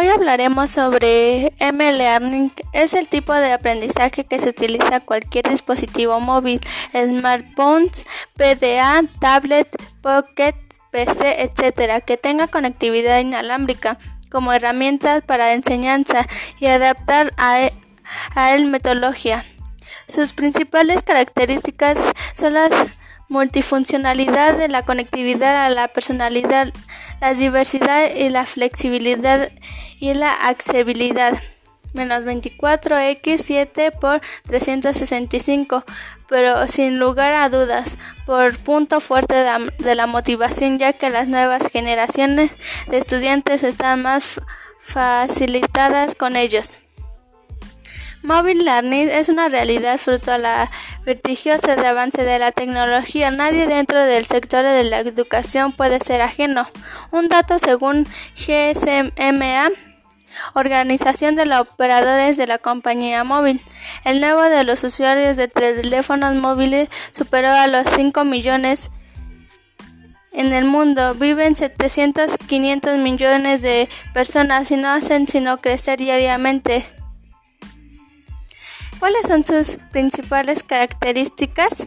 Hoy hablaremos sobre M-Learning. Es el tipo de aprendizaje que se utiliza cualquier dispositivo móvil, smartphones, PDA, tablet, pocket, PC, etc., que tenga conectividad inalámbrica como herramientas para enseñanza y adaptar a, e, a él metodología. Sus principales características son la multifuncionalidad de la conectividad a la personalidad, la diversidad y la flexibilidad y la accesibilidad. Menos 24x7 por 365, pero sin lugar a dudas, por punto fuerte de la motivación, ya que las nuevas generaciones de estudiantes están más facilitadas con ellos. Mobile Learning es una realidad fruto de la de avance de la tecnología. Nadie dentro del sector de la educación puede ser ajeno. Un dato según GSMA Organización de los Operadores de la Compañía Móvil. El nuevo de los usuarios de teléfonos móviles superó a los 5 millones en el mundo. Viven 700, 500 millones de personas y no hacen sino crecer diariamente. ¿Cuáles son sus principales características?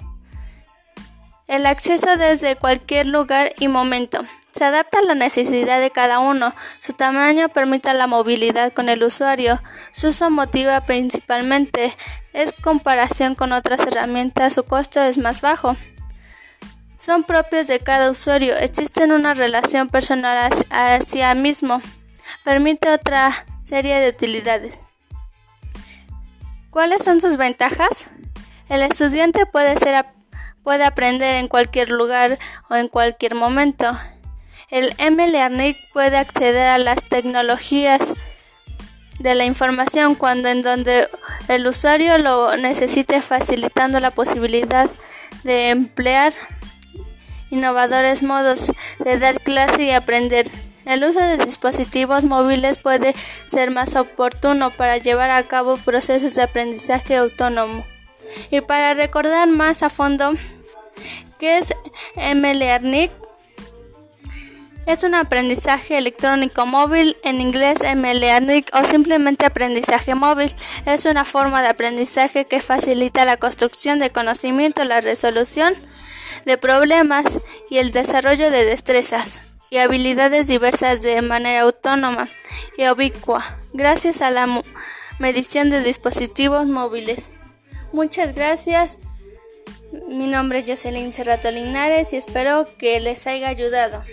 El acceso desde cualquier lugar y momento. Se adapta a la necesidad de cada uno. Su tamaño permite la movilidad con el usuario. Su uso motiva principalmente. Es comparación con otras herramientas, su costo es más bajo. Son propios de cada usuario. Existen una relación personal hacia mismo. Permite otra serie de utilidades. ¿Cuáles son sus ventajas? El estudiante puede, ser, puede aprender en cualquier lugar o en cualquier momento. El M-Learning puede acceder a las tecnologías de la información cuando en donde el usuario lo necesite, facilitando la posibilidad de emplear innovadores modos de dar clase y aprender. El uso de dispositivos móviles puede ser más oportuno para llevar a cabo procesos de aprendizaje autónomo. Y para recordar más a fondo qué es MLearning, es un aprendizaje electrónico móvil, en inglés MLearning o simplemente aprendizaje móvil. Es una forma de aprendizaje que facilita la construcción de conocimiento, la resolución de problemas y el desarrollo de destrezas y habilidades diversas de manera autónoma y ubicua, gracias a la medición de dispositivos móviles. Muchas gracias. Mi nombre es Jocelyn Cerrato Linares y espero que les haya ayudado.